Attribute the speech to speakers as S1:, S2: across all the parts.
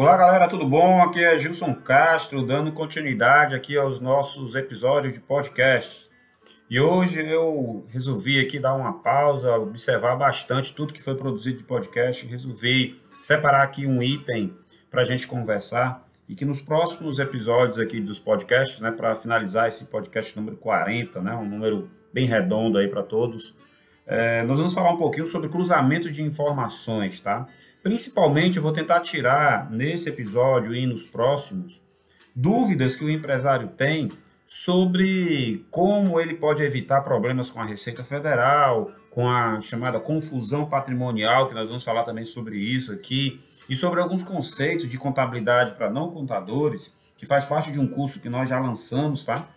S1: Olá galera, tudo bom? Aqui é Gilson Castro, dando continuidade aqui aos nossos episódios de podcast. E hoje eu resolvi aqui dar uma pausa, observar bastante tudo que foi produzido de podcast, resolvi separar aqui um item para a gente conversar e que nos próximos episódios aqui dos podcasts, né, para finalizar esse podcast número 40, né, um número bem redondo aí para todos, é, nós vamos falar um pouquinho sobre cruzamento de informações, tá? Principalmente, eu vou tentar tirar nesse episódio e nos próximos dúvidas que o empresário tem sobre como ele pode evitar problemas com a Receita Federal, com a chamada confusão patrimonial, que nós vamos falar também sobre isso aqui, e sobre alguns conceitos de contabilidade para não contadores, que faz parte de um curso que nós já lançamos, tá?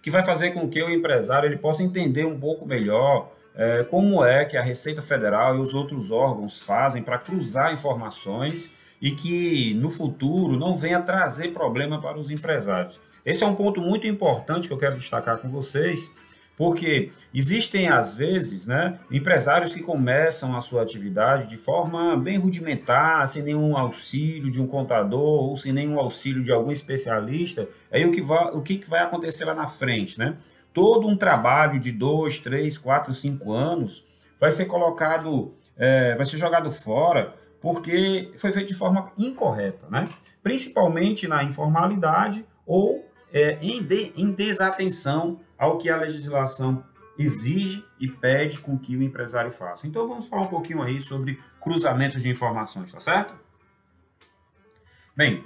S1: Que vai fazer com que o empresário ele possa entender um pouco melhor é, como é que a Receita Federal e os outros órgãos fazem para cruzar informações e que no futuro não venha trazer problema para os empresários. Esse é um ponto muito importante que eu quero destacar com vocês, porque existem às vezes, né, empresários que começam a sua atividade de forma bem rudimentar, sem nenhum auxílio de um contador ou sem nenhum auxílio de algum especialista. Aí o que vai, o que vai acontecer lá na frente, né? Todo um trabalho de dois, três, quatro, cinco anos vai ser colocado, é, vai ser jogado fora porque foi feito de forma incorreta, né? principalmente na informalidade ou é, em, de, em desatenção ao que a legislação exige e pede com que o empresário faça. Então vamos falar um pouquinho aí sobre cruzamento de informações, tá certo? Bem,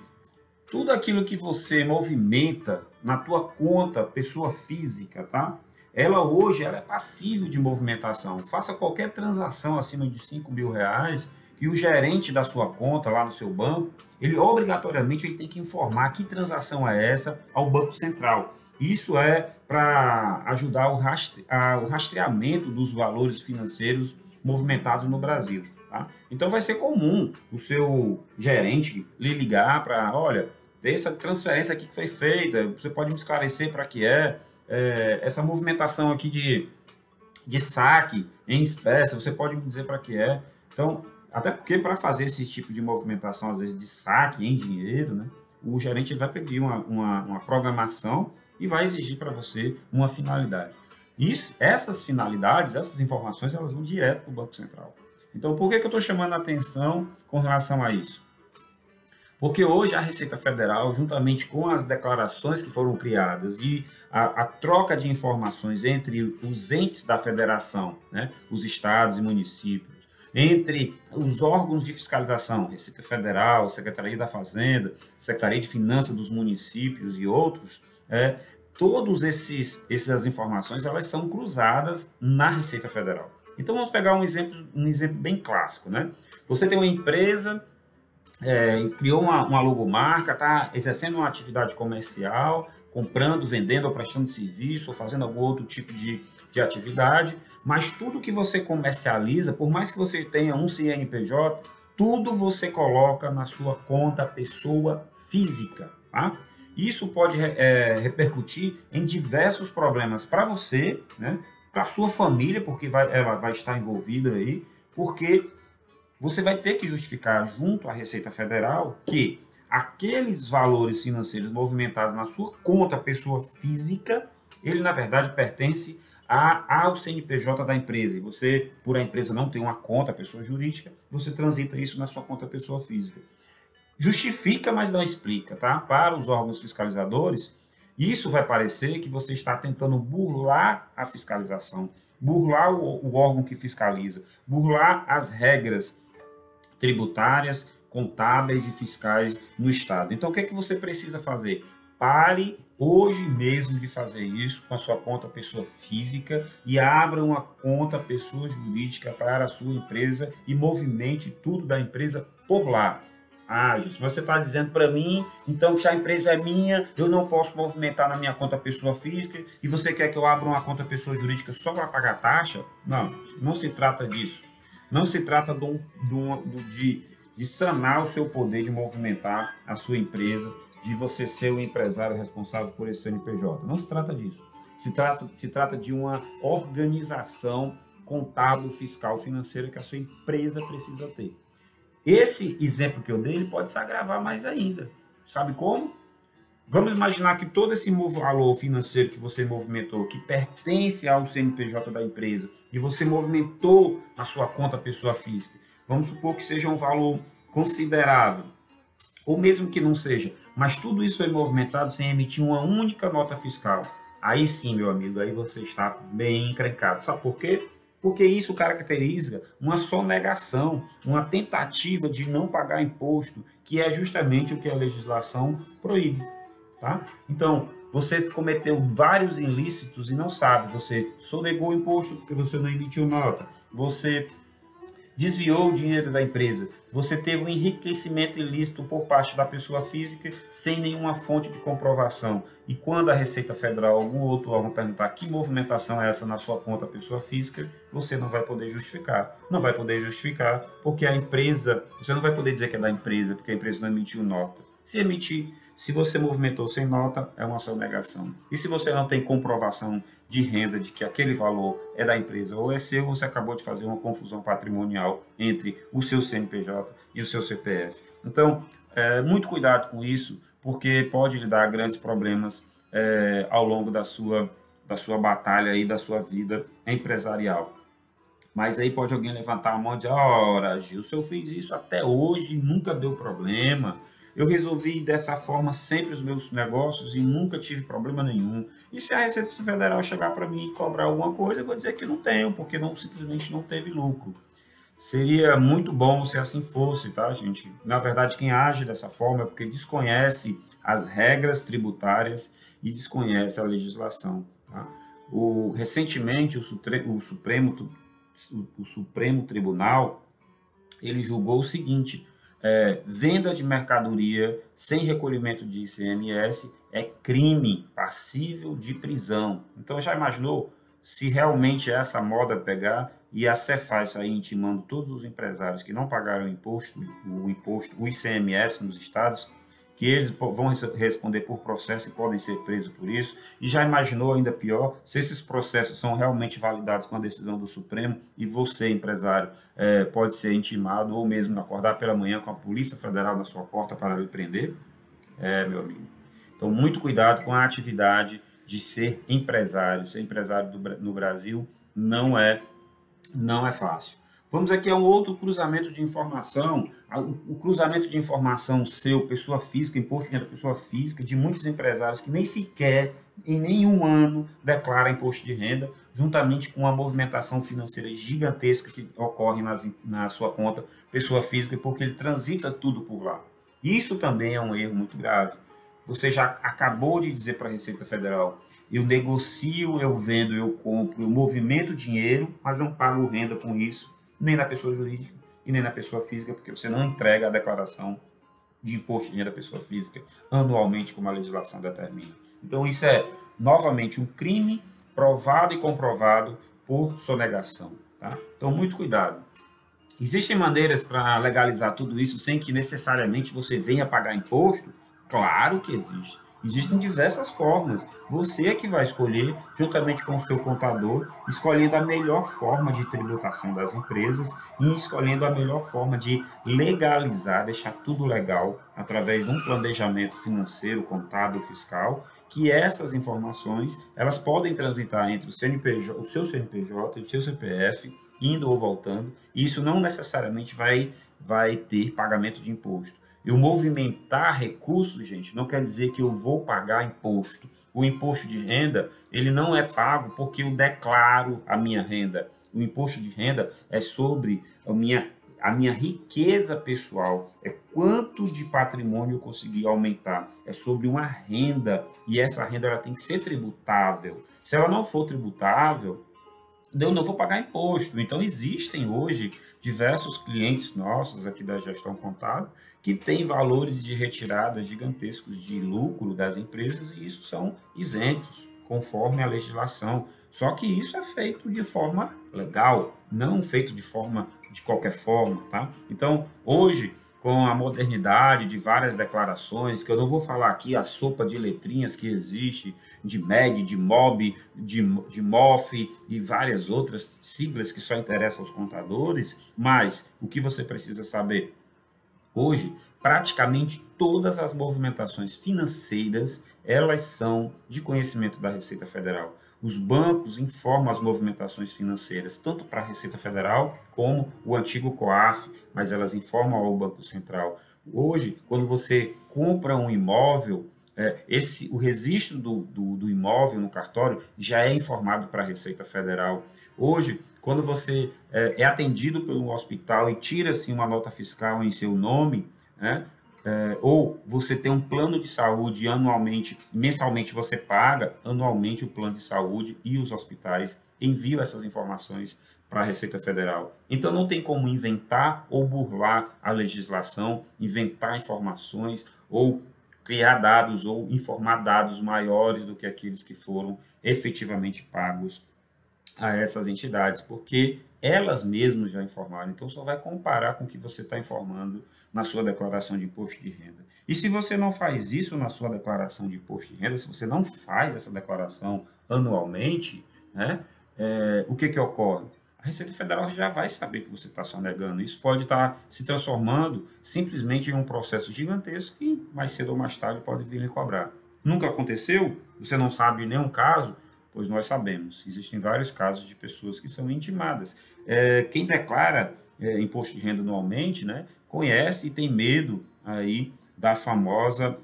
S1: tudo aquilo que você movimenta na tua conta, pessoa física, tá? Ela hoje ela é passível de movimentação. Faça qualquer transação acima de 5 mil reais que o gerente da sua conta lá no seu banco, ele obrigatoriamente ele tem que informar que transação é essa ao Banco Central. Isso é para ajudar o, rastre, a, o rastreamento dos valores financeiros movimentados no Brasil. Tá? Então vai ser comum o seu gerente lhe ligar para, olha, dessa transferência aqui que foi feita, você pode me esclarecer para que é, é, essa movimentação aqui de, de saque em espécie, você pode me dizer para que é. Então, até porque para fazer esse tipo de movimentação, às vezes de saque em dinheiro, né, o gerente vai pedir uma, uma, uma programação e vai exigir para você uma finalidade. Isso, essas finalidades, essas informações, elas vão direto para o Banco Central. Então, por que, que eu estou chamando a atenção com relação a isso? Porque hoje a Receita Federal, juntamente com as declarações que foram criadas e a, a troca de informações entre os entes da federação, né, os estados e municípios, entre os órgãos de fiscalização, Receita Federal, Secretaria da Fazenda, Secretaria de Finanças dos municípios e outros, é, esses essas informações elas são cruzadas na Receita Federal. Então vamos pegar um exemplo, um exemplo bem clássico, né? Você tem uma empresa é, criou uma, uma logomarca, está exercendo uma atividade comercial, comprando, vendendo ou prestando serviço ou fazendo algum outro tipo de, de atividade, mas tudo que você comercializa, por mais que você tenha um CNPJ, tudo você coloca na sua conta pessoa física, tá? Isso pode é, repercutir em diversos problemas para você, né? para sua família, porque vai, ela vai estar envolvida aí, porque você vai ter que justificar junto à Receita Federal que aqueles valores financeiros movimentados na sua conta pessoa física, ele na verdade pertence a, ao CNPJ da empresa. E você, por a empresa não ter uma conta pessoa jurídica, você transita isso na sua conta pessoa física. Justifica, mas não explica, tá? Para os órgãos fiscalizadores, isso vai parecer que você está tentando burlar a fiscalização, burlar o, o órgão que fiscaliza, burlar as regras tributárias, contábeis e fiscais no Estado. Então, o que, é que você precisa fazer? Pare hoje mesmo de fazer isso com a sua conta pessoa física e abra uma conta pessoa jurídica para a sua empresa e movimente tudo da empresa por lá. Ah, gente, você está dizendo para mim, então que a empresa é minha, eu não posso movimentar na minha conta pessoa física e você quer que eu abra uma conta pessoa jurídica só para pagar taxa? Não, não se trata disso. Não se trata de, um, de, de sanar o seu poder de movimentar a sua empresa, de você ser o empresário responsável por esse CNPJ. Não se trata disso. Se trata, se trata de uma organização contábil, fiscal, financeira que a sua empresa precisa ter. Esse exemplo que eu dei ele pode se agravar mais ainda. Sabe como? Vamos imaginar que todo esse valor financeiro que você movimentou, que pertence ao CNPJ da empresa, e você movimentou na sua conta pessoa física, vamos supor que seja um valor considerável, ou mesmo que não seja, mas tudo isso foi movimentado sem emitir uma única nota fiscal. Aí sim, meu amigo, aí você está bem encrencado. Sabe por quê? Porque isso caracteriza uma sonegação, uma tentativa de não pagar imposto, que é justamente o que a legislação proíbe. Tá? Então, você cometeu vários ilícitos e não sabe. Você sonegou o imposto porque você não emitiu nota. Você desviou o dinheiro da empresa. Você teve um enriquecimento ilícito por parte da pessoa física sem nenhuma fonte de comprovação. E quando a Receita Federal ou algum outro órgão perguntar que movimentação é essa na sua conta pessoa física, você não vai poder justificar. Não vai poder justificar porque a empresa, você não vai poder dizer que é da empresa, porque a empresa não emitiu nota. Se emitir, se você movimentou sem nota, é uma sonegação. E se você não tem comprovação de renda de que aquele valor é da empresa ou é seu, você acabou de fazer uma confusão patrimonial entre o seu CNPJ e o seu CPF. Então, é, muito cuidado com isso, porque pode lhe dar grandes problemas é, ao longo da sua, da sua batalha e da sua vida empresarial. Mas aí pode alguém levantar a mão e dizer: Ora, Gil, se eu fiz isso até hoje, nunca deu problema eu resolvi dessa forma sempre os meus negócios e nunca tive problema nenhum. E se a Receita Federal chegar para mim e cobrar alguma coisa, eu vou dizer que não tenho, porque não simplesmente não teve lucro. Seria muito bom se assim fosse, tá, gente? Na verdade, quem age dessa forma é porque desconhece as regras tributárias e desconhece a legislação. Tá? O, recentemente, o, o, Supremo, o Supremo Tribunal ele julgou o seguinte: é, venda de mercadoria sem recolhimento de ICMS é crime passível de prisão. Então já imaginou se realmente essa moda pegar e a Cefaz sair intimando todos os empresários que não pagaram o imposto, o imposto, o ICMS nos estados, que eles vão responder por processo e podem ser presos por isso. E já imaginou ainda pior se esses processos são realmente validados com a decisão do Supremo e você, empresário, é, pode ser intimado ou mesmo acordar pela manhã com a Polícia Federal na sua porta para lhe prender? É, meu amigo. Então, muito cuidado com a atividade de ser empresário. Ser empresário do, no Brasil não é, não é fácil. Vamos aqui a um outro cruzamento de informação, o cruzamento de informação seu, pessoa física, imposto de renda pessoa física, de muitos empresários que nem sequer em nenhum ano declara imposto de renda, juntamente com uma movimentação financeira gigantesca que ocorre nas, na sua conta pessoa física, porque ele transita tudo por lá. Isso também é um erro muito grave. Você já acabou de dizer para a Receita Federal, eu negocio, eu vendo, eu compro, eu movimento dinheiro, mas não pago renda com isso nem na pessoa jurídica e nem na pessoa física, porque você não entrega a declaração de imposto de renda da pessoa física anualmente, como a legislação determina. Então, isso é, novamente, um crime provado e comprovado por sonegação. Tá? Então, muito cuidado. Existem maneiras para legalizar tudo isso sem que necessariamente você venha pagar imposto? Claro que existe. Existem diversas formas. Você é que vai escolher, juntamente com o seu contador, escolhendo a melhor forma de tributação das empresas e escolhendo a melhor forma de legalizar, deixar tudo legal, através de um planejamento financeiro, contábil, fiscal, que essas informações elas podem transitar entre o, CNPJ, o seu CNPJ e o seu CPF, indo ou voltando, e isso não necessariamente vai, vai ter pagamento de imposto. Eu movimentar recursos, gente, não quer dizer que eu vou pagar imposto. O imposto de renda, ele não é pago porque eu declaro a minha renda. O imposto de renda é sobre a minha, a minha riqueza pessoal, é quanto de patrimônio eu consegui aumentar. É sobre uma renda e essa renda ela tem que ser tributável. Se ela não for tributável, eu não vou pagar imposto. Então, existem hoje diversos clientes nossos aqui da gestão contábil que têm valores de retirada gigantescos de lucro das empresas e isso são isentos, conforme a legislação. Só que isso é feito de forma legal, não feito de forma de qualquer forma, tá? Então, hoje, com a modernidade de várias declarações, que eu não vou falar aqui a sopa de letrinhas que existe, de MED, de MOB, de, de MOF e várias outras siglas que só interessam aos contadores, mas o que você precisa saber? Hoje, praticamente todas as movimentações financeiras, elas são de conhecimento da Receita Federal. Os bancos informam as movimentações financeiras, tanto para a Receita Federal como o antigo COAF, mas elas informam ao Banco Central. Hoje, quando você compra um imóvel, é, esse, o registro do, do, do imóvel no cartório já é informado para a Receita Federal. Hoje, quando você é, é atendido pelo hospital e tira-se uma nota fiscal em seu nome, né, é, ou você tem um plano de saúde anualmente, mensalmente você paga anualmente o plano de saúde e os hospitais enviam essas informações para a Receita Federal. Então não tem como inventar ou burlar a legislação, inventar informações ou criar dados ou informar dados maiores do que aqueles que foram efetivamente pagos a essas entidades, porque elas mesmas já informaram. Então só vai comparar com o que você está informando na sua declaração de imposto de renda. E se você não faz isso na sua declaração de imposto de renda, se você não faz essa declaração anualmente, né, é, o que, que ocorre? A Receita Federal já vai saber que você está sonegando. Isso pode estar tá se transformando simplesmente em um processo gigantesco que mais cedo ou mais tarde pode vir lhe cobrar. Nunca aconteceu? Você não sabe nenhum caso? Pois nós sabemos. Existem vários casos de pessoas que são intimadas. É, quem declara é, imposto de renda anualmente, né, conhece e tem medo aí da famosa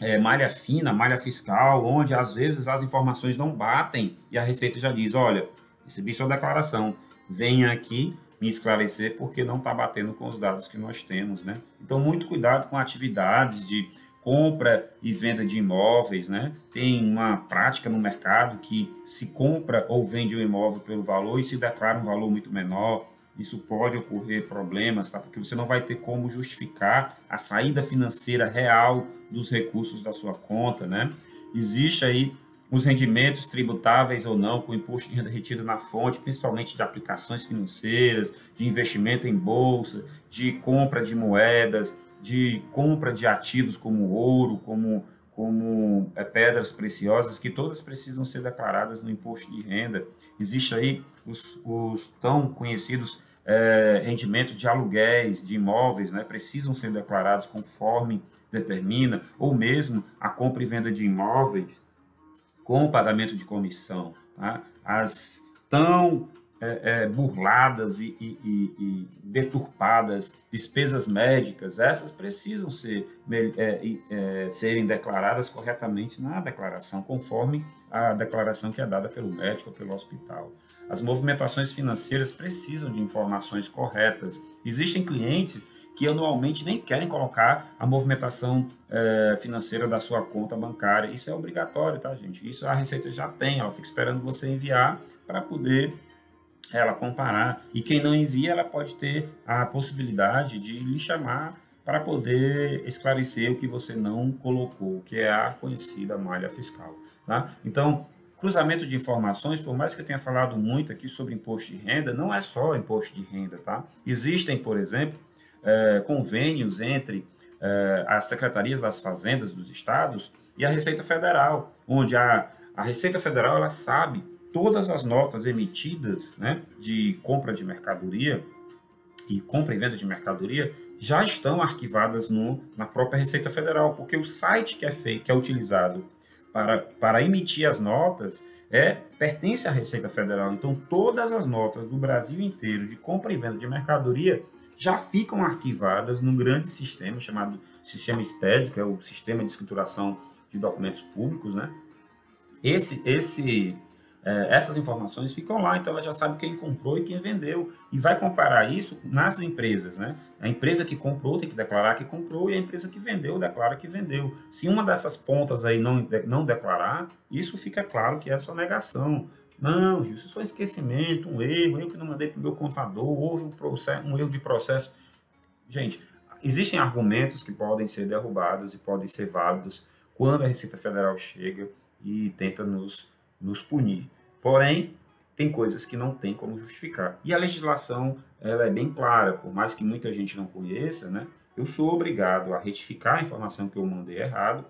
S1: é, malha fina, malha fiscal, onde às vezes as informações não batem e a Receita já diz: olha, recebi sua declaração, venha aqui me esclarecer porque não está batendo com os dados que nós temos, né? Então, muito cuidado com atividades de compra e venda de imóveis, né? Tem uma prática no mercado que se compra ou vende um imóvel pelo valor e se declara um valor muito menor isso pode ocorrer problemas, tá? Porque você não vai ter como justificar a saída financeira real dos recursos da sua conta, né? Existe aí os rendimentos tributáveis ou não com imposto de renda retido na fonte, principalmente de aplicações financeiras, de investimento em bolsa, de compra de moedas, de compra de ativos como ouro, como como é, pedras preciosas, que todas precisam ser declaradas no imposto de renda. Existe aí os, os tão conhecidos é, rendimentos de aluguéis de imóveis né, precisam ser declarados conforme determina, ou mesmo a compra e venda de imóveis com pagamento de comissão. Tá? As tão é, é, burladas e, e, e, deturpadas despesas médicas, essas precisam ser, é, é, serem declaradas corretamente na declaração, conforme a declaração que é dada pelo médico ou pelo hospital. As movimentações financeiras precisam de informações corretas. Existem clientes que anualmente nem querem colocar a movimentação é, financeira da sua conta bancária. Isso é obrigatório, tá, gente? Isso a Receita já tem, ela fica esperando você enviar para poder ela comparar. E quem não envia, ela pode ter a possibilidade de lhe chamar para poder esclarecer o que você não colocou, que é a conhecida malha fiscal. Tá? Então, cruzamento de informações, por mais que eu tenha falado muito aqui sobre imposto de renda, não é só imposto de renda. Tá? Existem, por exemplo, é, convênios entre é, as secretarias das fazendas dos estados e a Receita Federal, onde a, a Receita Federal ela sabe todas as notas emitidas né, de compra de mercadoria e compra e venda de mercadoria já estão arquivadas no, na própria Receita Federal, porque o site que é feito, que é utilizado para, para emitir as notas é pertence à Receita Federal. Então todas as notas do Brasil inteiro de compra e venda de mercadoria já ficam arquivadas num grande sistema chamado Sistema SPED, que é o Sistema de Escrituração de Documentos Públicos, né? Esse, esse é, essas informações ficam lá, então ela já sabe quem comprou e quem vendeu. E vai comparar isso nas empresas, né? A empresa que comprou tem que declarar que comprou e a empresa que vendeu declara que vendeu. Se uma dessas pontas aí não, não declarar, isso fica claro que é só negação. Não, isso foi um esquecimento, um erro, eu que não mandei para o meu contador, houve um, processo, um erro de processo. Gente, existem argumentos que podem ser derrubados e podem ser válidos quando a Receita Federal chega e tenta nos, nos punir. Porém, tem coisas que não tem como justificar. E a legislação ela é bem clara, por mais que muita gente não conheça, né? Eu sou obrigado a retificar a informação que eu mandei errado.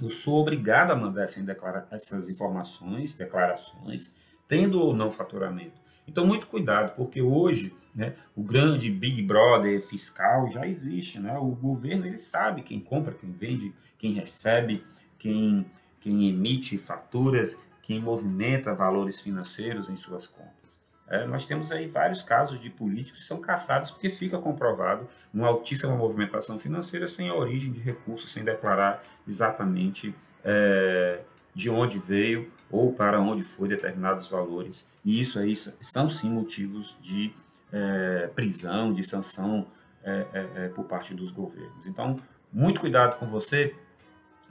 S1: Eu sou obrigado a mandar essas informações, declarações, tendo ou não faturamento. Então, muito cuidado, porque hoje né, o grande Big Brother fiscal já existe. Né? O governo ele sabe quem compra, quem vende, quem recebe, quem, quem emite faturas, quem movimenta valores financeiros em suas contas. É, nós temos aí vários casos de políticos que são caçados porque fica comprovado uma altíssima movimentação financeira sem a origem de recursos, sem declarar exatamente é, de onde veio ou para onde foi determinados valores. E isso aí são sim motivos de é, prisão, de sanção é, é, é, por parte dos governos. Então, muito cuidado com você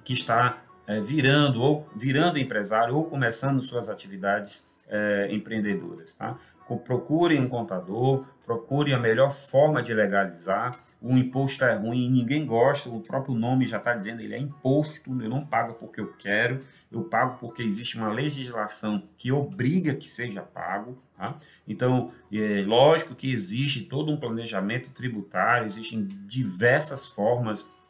S1: que está é, virando ou virando empresário ou começando suas atividades é, empreendedoras, tá? Procure um contador, procure a melhor forma de legalizar. O imposto é ruim, ninguém gosta, o próprio nome já está dizendo, ele é imposto, eu não pago porque eu quero, eu pago porque existe uma legislação que obriga que seja pago. Tá? Então, é lógico que existe todo um planejamento tributário, existem diversas formas de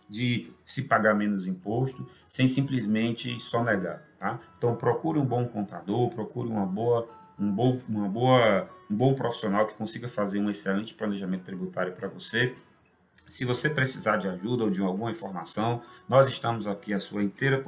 S1: se pagar menos imposto, sem simplesmente sonegar. Tá? Então, procure um bom contador, procure uma boa, um, bom, uma boa, um bom profissional que consiga fazer um excelente planejamento tributário para você. Se você precisar de ajuda ou de alguma informação, nós estamos aqui à sua inteira,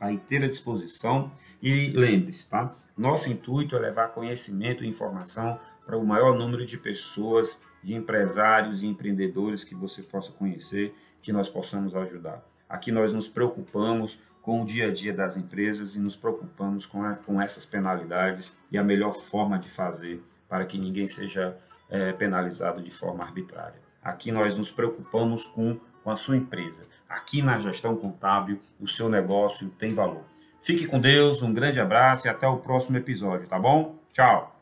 S1: à inteira disposição. E lembre-se, tá? Nosso intuito é levar conhecimento e informação para o maior número de pessoas, de empresários e empreendedores que você possa conhecer que nós possamos ajudar. Aqui nós nos preocupamos com o dia a dia das empresas e nos preocupamos com, a, com essas penalidades e a melhor forma de fazer para que ninguém seja é, penalizado de forma arbitrária. Aqui nós nos preocupamos com, com a sua empresa. Aqui na gestão contábil, o seu negócio tem valor. Fique com Deus, um grande abraço e até o próximo episódio, tá bom? Tchau!